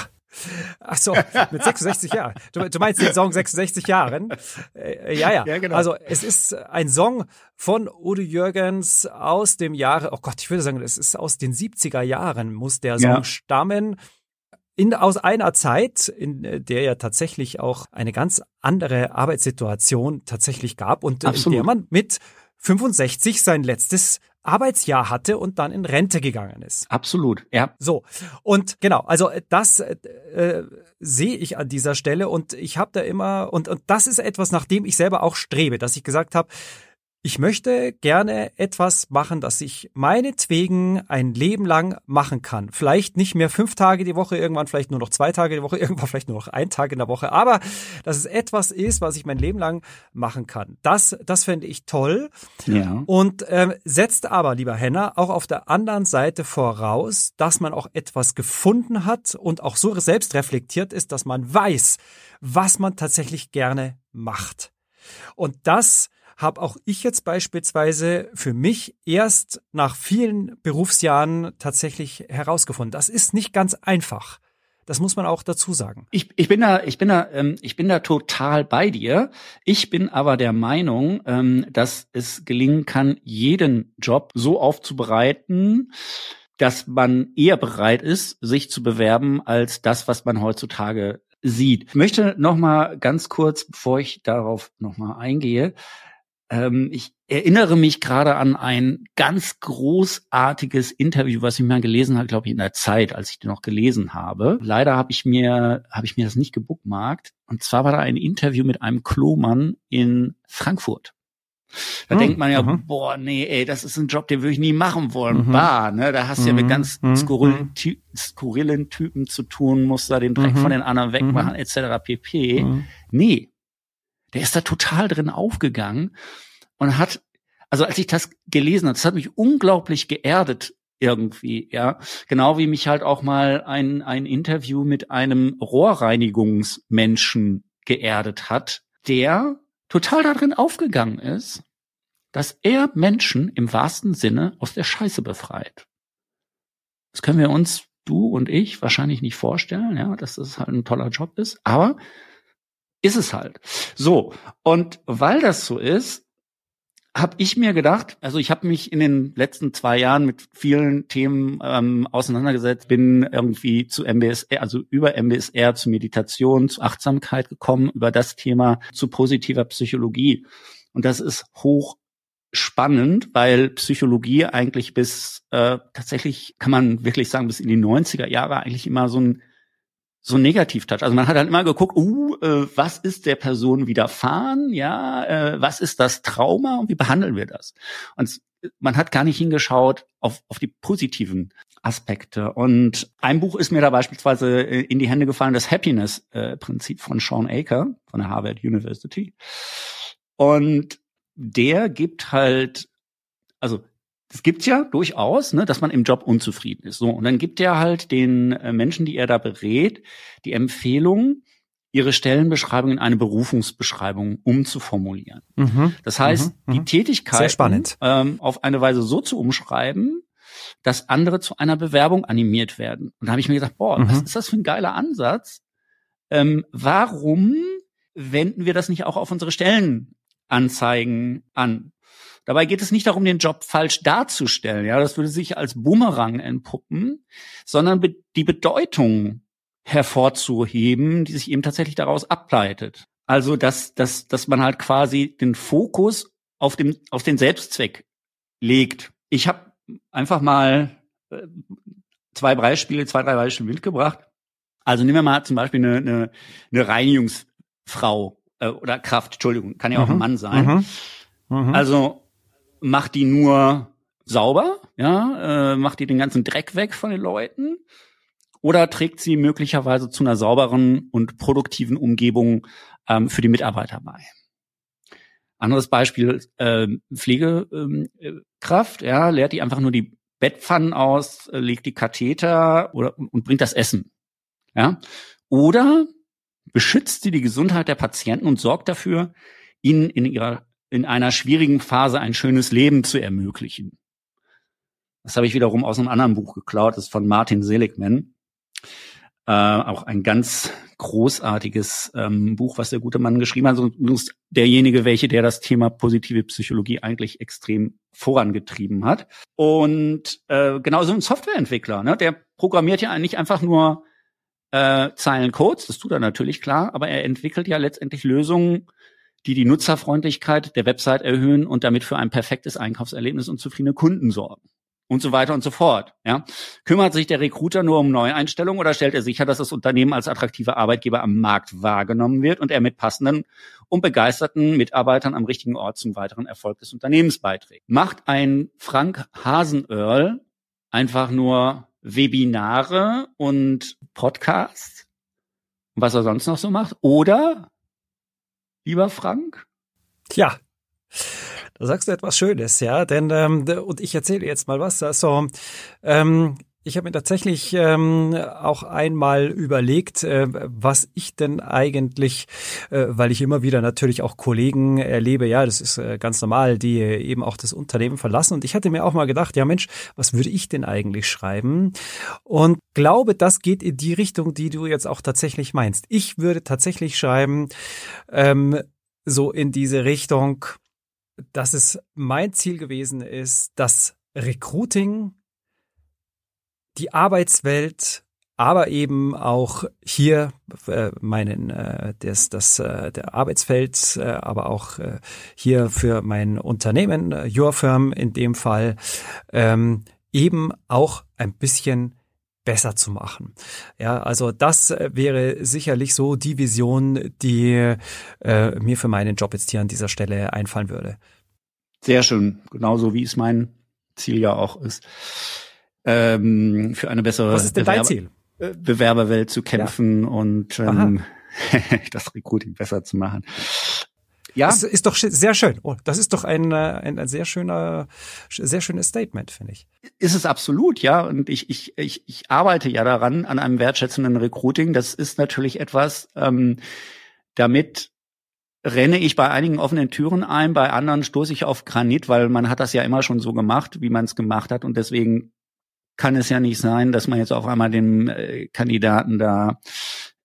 Ach so, mit 66 Jahren. Du, du, meinst den Song 66 Jahren? Äh, ja, ja. ja genau. Also es ist ein Song von Udo Jürgens aus dem Jahre, oh Gott, ich würde sagen, es ist aus den 70er Jahren, muss der Song ja. stammen. In, aus einer Zeit, in der ja tatsächlich auch eine ganz andere Arbeitssituation tatsächlich gab und Absolut. in der man mit 65 sein letztes Arbeitsjahr hatte und dann in Rente gegangen ist. Absolut, ja. So, und genau, also das äh, äh, sehe ich an dieser Stelle und ich habe da immer, und, und das ist etwas, nach dem ich selber auch strebe, dass ich gesagt habe, ich möchte gerne etwas machen, das ich meinetwegen ein Leben lang machen kann. Vielleicht nicht mehr fünf Tage die Woche, irgendwann vielleicht nur noch zwei Tage die Woche, irgendwann vielleicht nur noch ein Tag in der Woche, aber dass es etwas ist, was ich mein Leben lang machen kann. Das, das fände ich toll. Ja. Und ähm, setzt aber, lieber Henner, auch auf der anderen Seite voraus, dass man auch etwas gefunden hat und auch so selbst reflektiert ist, dass man weiß, was man tatsächlich gerne macht. Und das habe auch ich jetzt beispielsweise für mich erst nach vielen Berufsjahren tatsächlich herausgefunden. Das ist nicht ganz einfach. Das muss man auch dazu sagen. Ich, ich bin da, ich bin da, ähm, ich bin da total bei dir. Ich bin aber der Meinung, ähm, dass es gelingen kann, jeden Job so aufzubereiten, dass man eher bereit ist, sich zu bewerben, als das, was man heutzutage sieht. Ich möchte noch mal ganz kurz, bevor ich darauf noch mal eingehe, ähm, ich erinnere mich gerade an ein ganz großartiges Interview, was ich mal gelesen habe, glaube ich, in der Zeit, als ich den noch gelesen habe. Leider habe ich mir, habe ich mir das nicht gebookmarkt. Und zwar war da ein Interview mit einem Klomann in Frankfurt. Da hm, denkt man ja, aha. boah, nee, ey, das ist ein Job, den würde ich nie machen wollen. Mhm. Bah, ne, da hast du ja mit mhm. ganz mhm. skurrilen, Ty skurrilen Typen zu tun, musst da den Dreck mhm. von den anderen wegmachen, mhm. etc. pp. Mhm. Nee, der ist da total drin aufgegangen und hat, also als ich das gelesen habe, das hat mich unglaublich geerdet irgendwie, ja. Genau wie mich halt auch mal ein, ein Interview mit einem Rohrreinigungsmenschen geerdet hat, der total darin aufgegangen ist, dass er Menschen im wahrsten Sinne aus der Scheiße befreit. Das können wir uns, du und ich, wahrscheinlich nicht vorstellen, ja, dass das halt ein toller Job ist, aber ist es halt. So, und weil das so ist, habe ich mir gedacht, also ich habe mich in den letzten zwei Jahren mit vielen Themen ähm, auseinandergesetzt, bin irgendwie zu MBSR, also über MBSR zu Meditation, zu Achtsamkeit gekommen, über das Thema zu positiver Psychologie. Und das ist hoch spannend, weil Psychologie eigentlich bis äh, tatsächlich kann man wirklich sagen bis in die 90er Jahre eigentlich immer so ein so ein Negativ-Touch. Also man hat halt immer geguckt, uh, äh, was ist der Person widerfahren, ja, äh, was ist das Trauma und wie behandeln wir das? Und man hat gar nicht hingeschaut auf, auf die positiven Aspekte. Und ein Buch ist mir da beispielsweise äh, in die Hände gefallen, das Happiness-Prinzip von Sean Aker von der Harvard University. Und der gibt halt, also das gibt's ja durchaus, ne, dass man im Job unzufrieden ist. So und dann gibt er halt den äh, Menschen, die er da berät, die Empfehlung, ihre Stellenbeschreibung in eine Berufungsbeschreibung umzuformulieren. Mhm, das heißt, mhm, die mhm. Tätigkeit ähm, auf eine Weise so zu umschreiben, dass andere zu einer Bewerbung animiert werden. Und da habe ich mir gedacht, boah, mhm. was ist das für ein geiler Ansatz? Ähm, warum wenden wir das nicht auch auf unsere Stellenanzeigen an? Dabei geht es nicht darum, den Job falsch darzustellen. Ja, das würde sich als Bumerang entpuppen, sondern be die Bedeutung hervorzuheben, die sich eben tatsächlich daraus ableitet. Also, dass, dass, dass man halt quasi den Fokus auf den, auf den Selbstzweck legt. Ich habe einfach mal äh, zwei Beispiele, zwei, drei Beispiele mitgebracht. Also nehmen wir mal zum Beispiel eine, eine, eine Reinigungsfrau äh, oder Kraft, Entschuldigung, kann ja auch mhm. ein Mann sein. Mhm. Mhm. Also macht die nur sauber, ja, äh, macht die den ganzen Dreck weg von den Leuten oder trägt sie möglicherweise zu einer sauberen und produktiven Umgebung ähm, für die Mitarbeiter bei. Anderes Beispiel, äh, Pflegekraft, ja, leert die einfach nur die Bettpfannen aus, äh, legt die Katheter oder, und bringt das Essen. Ja? Oder beschützt sie die Gesundheit der Patienten und sorgt dafür, ihnen in ihrer in einer schwierigen Phase ein schönes Leben zu ermöglichen. Das habe ich wiederum aus einem anderen Buch geklaut, das ist von Martin Seligman. Äh, auch ein ganz großartiges ähm, Buch, was der gute Mann geschrieben hat. Also derjenige, welche, der das Thema positive Psychologie eigentlich extrem vorangetrieben hat. Und äh, genauso ein Softwareentwickler, ne? der programmiert ja nicht einfach nur äh, Zeilen Codes, das tut er natürlich klar, aber er entwickelt ja letztendlich Lösungen, die die Nutzerfreundlichkeit der Website erhöhen und damit für ein perfektes Einkaufserlebnis und zufriedene Kunden sorgen. Und so weiter und so fort. Ja. Kümmert sich der Recruiter nur um Neueinstellungen oder stellt er sicher, dass das Unternehmen als attraktiver Arbeitgeber am Markt wahrgenommen wird und er mit passenden und begeisterten Mitarbeitern am richtigen Ort zum weiteren Erfolg des Unternehmens beiträgt? Macht ein Frank Hasenöhrl einfach nur Webinare und Podcasts? Was er sonst noch so macht? Oder lieber Frank? Tja, da sagst du etwas Schönes, ja, denn ähm, und ich erzähle jetzt mal was. Also ähm, ich habe mir tatsächlich ähm, auch einmal überlegt, äh, was ich denn eigentlich, äh, weil ich immer wieder natürlich auch Kollegen erlebe, ja, das ist äh, ganz normal, die eben auch das Unternehmen verlassen. Und ich hatte mir auch mal gedacht, ja Mensch, was würde ich denn eigentlich schreiben? Und glaube, das geht in die Richtung, die du jetzt auch tatsächlich meinst. Ich würde tatsächlich schreiben, ähm, so in diese Richtung, dass es mein Ziel gewesen ist, dass Recruiting, die Arbeitswelt, aber eben auch hier äh, meinen äh, das das äh, der Arbeitsfeld, äh, aber auch äh, hier für mein Unternehmen äh, Your Firm in dem Fall ähm, eben auch ein bisschen besser zu machen. Ja, also das äh, wäre sicherlich so die Vision, die äh, mir für meinen Job jetzt hier an dieser Stelle einfallen würde. Sehr schön, genauso wie es mein Ziel ja auch ist, ähm, für eine bessere Was ist denn Bewerber dein Ziel? Bewerberwelt zu kämpfen ja. und ähm, das Recruiting besser zu machen. Ja. Das ist doch sehr schön. Oh, das ist doch ein, äh, ein, ein sehr schöner, sehr schönes Statement, finde ich. Ist es absolut, ja. Und ich, ich, ich, ich arbeite ja daran, an einem wertschätzenden Recruiting. Das ist natürlich etwas, ähm, damit renne ich bei einigen offenen Türen ein, bei anderen stoße ich auf Granit, weil man hat das ja immer schon so gemacht, wie man es gemacht hat. Und deswegen kann es ja nicht sein, dass man jetzt auf einmal dem äh, Kandidaten da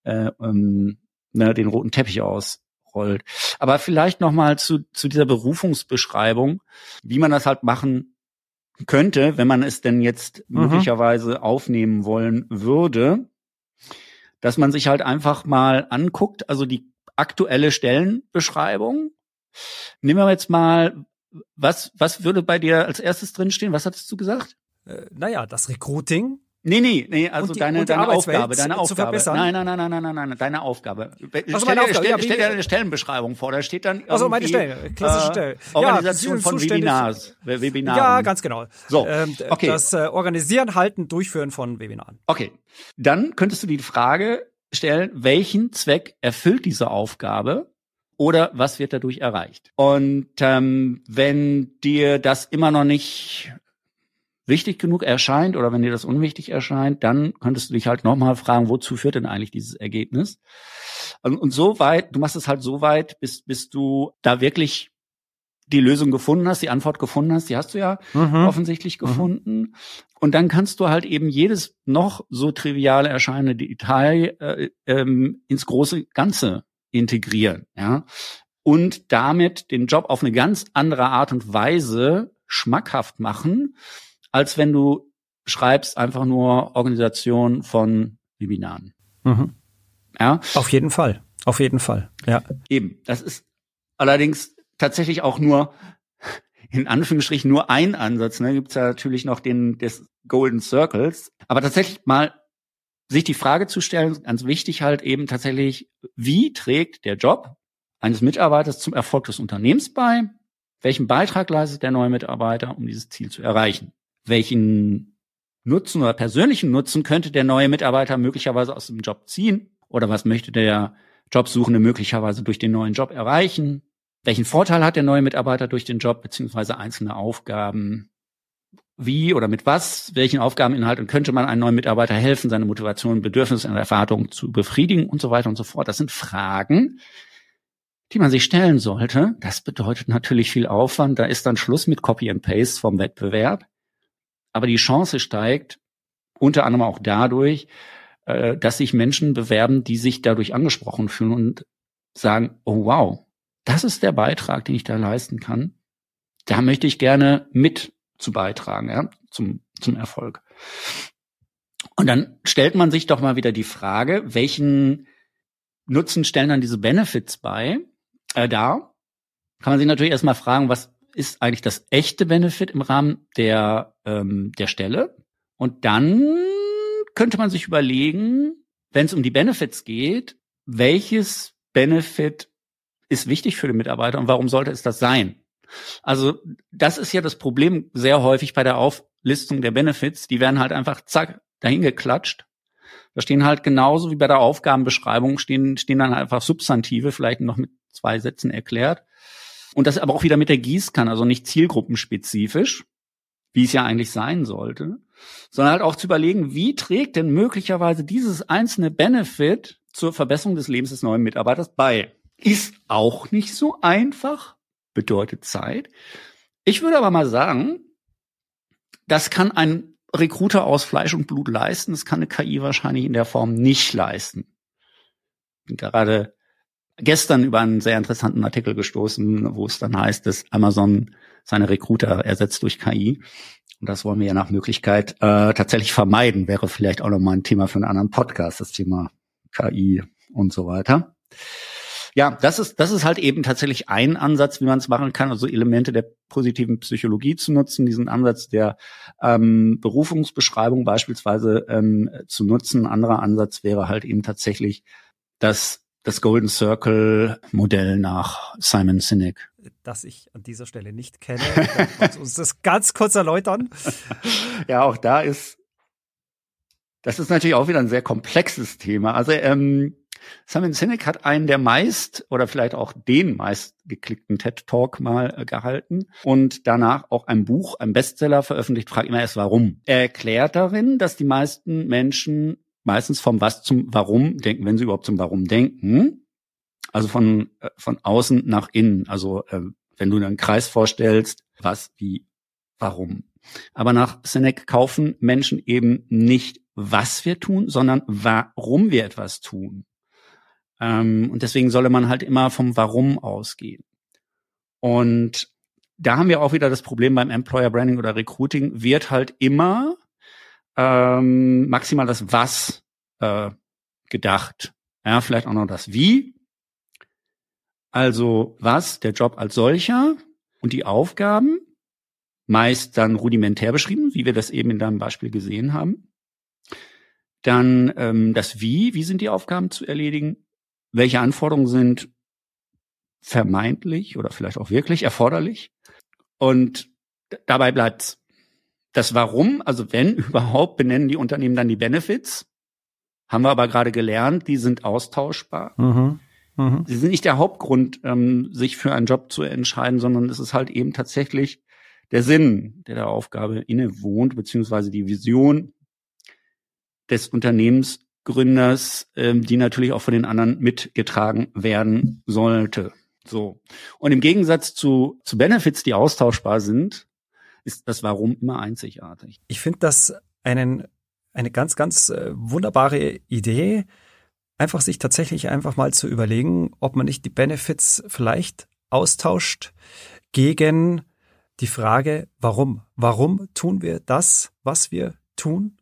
äh, ähm, ne, den roten Teppich aus rollt. Aber vielleicht noch mal zu, zu dieser Berufungsbeschreibung, wie man das halt machen könnte, wenn man es denn jetzt mhm. möglicherweise aufnehmen wollen würde, dass man sich halt einfach mal anguckt, also die aktuelle Stellenbeschreibung. Nehmen wir jetzt mal, was, was würde bei dir als erstes drinstehen? Was hattest du gesagt? Äh, naja, das Recruiting Nee, nee, nee, also die, deine, deine Aufgabe, deine Aufgabe. Nein, nein, nein, nein, nein, nein, nein, deine Aufgabe. Also stell, Aufgabe, stell, ja, stell dir eine Stellenbeschreibung vor, da steht dann Also meine Stelle, klassische äh, Stelle. Organisation ja, von Webinars, Webinaren. Ja, ganz genau. So, ähm, okay. Das äh, Organisieren, Halten, Durchführen von Webinaren. Okay, dann könntest du die Frage stellen, welchen Zweck erfüllt diese Aufgabe? Oder was wird dadurch erreicht? Und ähm, wenn dir das immer noch nicht wichtig genug erscheint oder wenn dir das unwichtig erscheint, dann könntest du dich halt nochmal fragen, wozu führt denn eigentlich dieses Ergebnis? Und, und so weit, du machst es halt so weit, bis, bis du da wirklich die Lösung gefunden hast, die Antwort gefunden hast, die hast du ja mhm. offensichtlich mhm. gefunden. Mhm. Und dann kannst du halt eben jedes noch so trivial erscheinende Detail äh, ähm, ins große Ganze integrieren, ja. Und damit den Job auf eine ganz andere Art und Weise schmackhaft machen, als wenn du schreibst einfach nur Organisation von Webinaren. Mhm. Ja. Auf jeden Fall. Auf jeden Fall. Ja. Eben. Das ist allerdings tatsächlich auch nur in Anführungsstrichen nur ein Ansatz. Ne? Gibt es ja natürlich noch den des Golden Circles. Aber tatsächlich mal sich die Frage zu stellen, ganz wichtig halt eben tatsächlich, wie trägt der Job eines Mitarbeiters zum Erfolg des Unternehmens bei? Welchen Beitrag leistet der neue Mitarbeiter, um dieses Ziel zu erreichen? Welchen Nutzen oder persönlichen Nutzen könnte der neue Mitarbeiter möglicherweise aus dem Job ziehen? Oder was möchte der Jobsuchende möglicherweise durch den neuen Job erreichen? Welchen Vorteil hat der neue Mitarbeiter durch den Job beziehungsweise einzelne Aufgaben? Wie oder mit was, welchen Aufgabeninhalt und könnte man einem neuen Mitarbeiter helfen, seine Motivation, Bedürfnisse und Erwartungen zu befriedigen und so weiter und so fort? Das sind Fragen, die man sich stellen sollte. Das bedeutet natürlich viel Aufwand. Da ist dann Schluss mit Copy and Paste vom Wettbewerb aber die Chance steigt unter anderem auch dadurch, äh, dass sich Menschen bewerben, die sich dadurch angesprochen fühlen und sagen, oh wow, das ist der Beitrag, den ich da leisten kann. Da möchte ich gerne mit zu beitragen, ja, zum, zum Erfolg. Und dann stellt man sich doch mal wieder die Frage, welchen Nutzen stellen dann diese Benefits bei? äh, da kann man sich natürlich erstmal fragen, was ist eigentlich das echte Benefit im Rahmen der, ähm, der Stelle? Und dann könnte man sich überlegen, wenn es um die Benefits geht, welches Benefit ist wichtig für den Mitarbeiter und warum sollte es das sein? Also das ist ja das Problem sehr häufig bei der Auflistung der Benefits. Die werden halt einfach zack dahin geklatscht. Da stehen halt genauso wie bei der Aufgabenbeschreibung stehen, stehen dann einfach Substantive, vielleicht noch mit zwei Sätzen erklärt. Und das aber auch wieder mit der Gießkanne, also nicht zielgruppenspezifisch, wie es ja eigentlich sein sollte, sondern halt auch zu überlegen, wie trägt denn möglicherweise dieses einzelne Benefit zur Verbesserung des Lebens des neuen Mitarbeiters bei. Ist auch nicht so einfach, bedeutet Zeit. Ich würde aber mal sagen, das kann ein Recruiter aus Fleisch und Blut leisten, das kann eine KI wahrscheinlich in der Form nicht leisten. Bin gerade gestern über einen sehr interessanten Artikel gestoßen, wo es dann heißt, dass Amazon seine Recruiter ersetzt durch KI. Und das wollen wir ja nach Möglichkeit äh, tatsächlich vermeiden. Wäre vielleicht auch nochmal ein Thema für einen anderen Podcast, das Thema KI und so weiter. Ja, das ist, das ist halt eben tatsächlich ein Ansatz, wie man es machen kann, also Elemente der positiven Psychologie zu nutzen, diesen Ansatz der ähm, Berufungsbeschreibung beispielsweise ähm, zu nutzen. Ein anderer Ansatz wäre halt eben tatsächlich das das Golden Circle Modell nach Simon Sinek. Das ich an dieser Stelle nicht kenne. uns das ganz kurz erläutern. ja, auch da ist, das ist natürlich auch wieder ein sehr komplexes Thema. Also ähm, Simon Sinek hat einen der meist oder vielleicht auch den meist geklickten TED Talk mal äh, gehalten und danach auch ein Buch, ein Bestseller veröffentlicht. Frag immer erst warum. Er erklärt darin, dass die meisten Menschen meistens vom Was zum Warum denken, wenn sie überhaupt zum Warum denken. Also von, äh, von außen nach innen. Also äh, wenn du einen Kreis vorstellst, was, wie, warum. Aber nach Senek kaufen Menschen eben nicht, was wir tun, sondern warum wir etwas tun. Ähm, und deswegen solle man halt immer vom Warum ausgehen. Und da haben wir auch wieder das Problem beim Employer Branding oder Recruiting, wird halt immer ähm, maximal das Was äh, gedacht. Ja, vielleicht auch noch das Wie. Also was, der Job als solcher und die Aufgaben, meist dann rudimentär beschrieben, wie wir das eben in deinem Beispiel gesehen haben. Dann ähm, das Wie, wie sind die Aufgaben zu erledigen? Welche Anforderungen sind vermeintlich oder vielleicht auch wirklich erforderlich? Und dabei bleibt's. Das Warum, also wenn überhaupt, benennen die Unternehmen dann die Benefits. Haben wir aber gerade gelernt, die sind austauschbar. Mhm. Mhm. Sie sind nicht der Hauptgrund, ähm, sich für einen Job zu entscheiden, sondern es ist halt eben tatsächlich der Sinn, der der Aufgabe innewohnt, beziehungsweise die Vision des Unternehmensgründers, ähm, die natürlich auch von den anderen mitgetragen werden sollte. So. Und im Gegensatz zu, zu Benefits, die austauschbar sind, ist das Warum immer einzigartig. Ich finde das einen, eine ganz, ganz äh, wunderbare Idee, einfach sich tatsächlich einfach mal zu überlegen, ob man nicht die Benefits vielleicht austauscht gegen die Frage, warum? Warum tun wir das, was wir tun?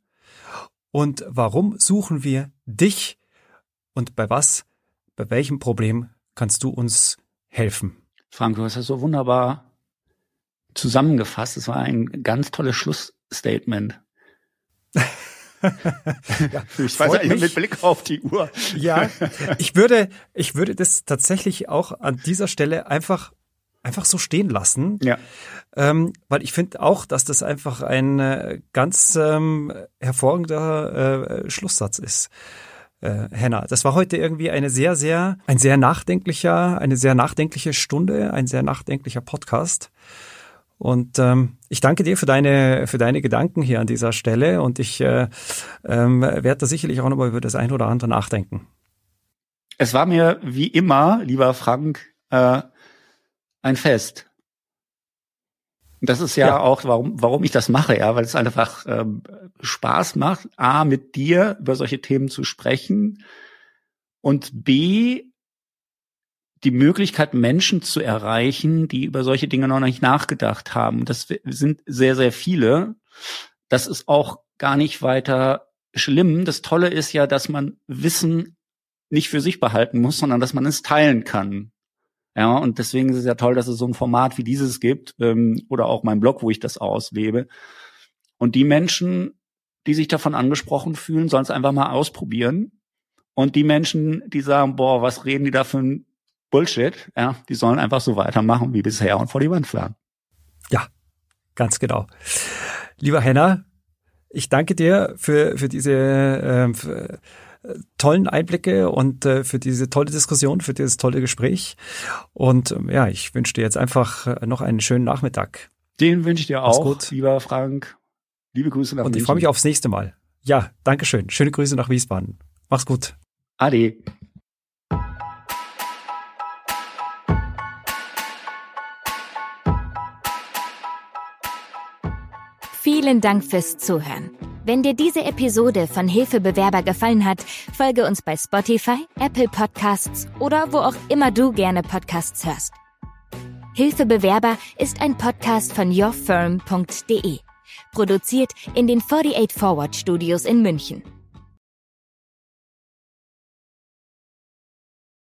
Und warum suchen wir dich? Und bei was, bei welchem Problem kannst du uns helfen? Frank, du hast das so wunderbar zusammengefasst. Es war ein ganz tolles Schlussstatement. ja, ich weiß nicht, mit Blick auf die Uhr. ja, ich würde, ich würde das tatsächlich auch an dieser Stelle einfach einfach so stehen lassen. Ja. Ähm, weil ich finde auch, dass das einfach ein äh, ganz ähm, hervorragender äh, Schlusssatz ist. Äh, Henna, das war heute irgendwie eine sehr, sehr, ein sehr nachdenklicher, eine sehr nachdenkliche Stunde, ein sehr nachdenklicher Podcast. Und ähm, ich danke dir für deine, für deine Gedanken hier an dieser Stelle und ich äh, ähm, werde da sicherlich auch nochmal über das ein oder andere nachdenken. Es war mir wie immer, lieber Frank, äh, ein Fest. Das ist ja, ja, auch, warum, warum ich das mache, ja, weil es einfach ähm, Spaß macht, A, mit dir über solche Themen zu sprechen und B, die Möglichkeit, Menschen zu erreichen, die über solche Dinge noch nicht nachgedacht haben. Das sind sehr, sehr viele. Das ist auch gar nicht weiter schlimm. Das Tolle ist ja, dass man Wissen nicht für sich behalten muss, sondern dass man es teilen kann. Ja, und deswegen ist es ja toll, dass es so ein Format wie dieses gibt ähm, oder auch mein Blog, wo ich das auslebe. Und die Menschen, die sich davon angesprochen fühlen, sollen es einfach mal ausprobieren. Und die Menschen, die sagen, boah, was reden die da für ein Bullshit, ja, die sollen einfach so weitermachen wie bisher und vor die Wand fahren. Ja, ganz genau. Lieber Henna, ich danke dir für, für diese äh, für, tollen Einblicke und äh, für diese tolle Diskussion, für dieses tolle Gespräch. Und ähm, ja, ich wünsche dir jetzt einfach äh, noch einen schönen Nachmittag. Den wünsche ich dir auch, gut. lieber Frank. Liebe Grüße nach Und ich freue mich aufs nächste Mal. Ja, danke schön. Schöne Grüße nach Wiesbaden. Mach's gut. Ade. Vielen Dank fürs Zuhören. Wenn dir diese Episode von Hilfebewerber gefallen hat, folge uns bei Spotify, Apple Podcasts oder wo auch immer du gerne Podcasts hörst. Hilfebewerber ist ein Podcast von yourfirm.de, produziert in den 48 Forward Studios in München.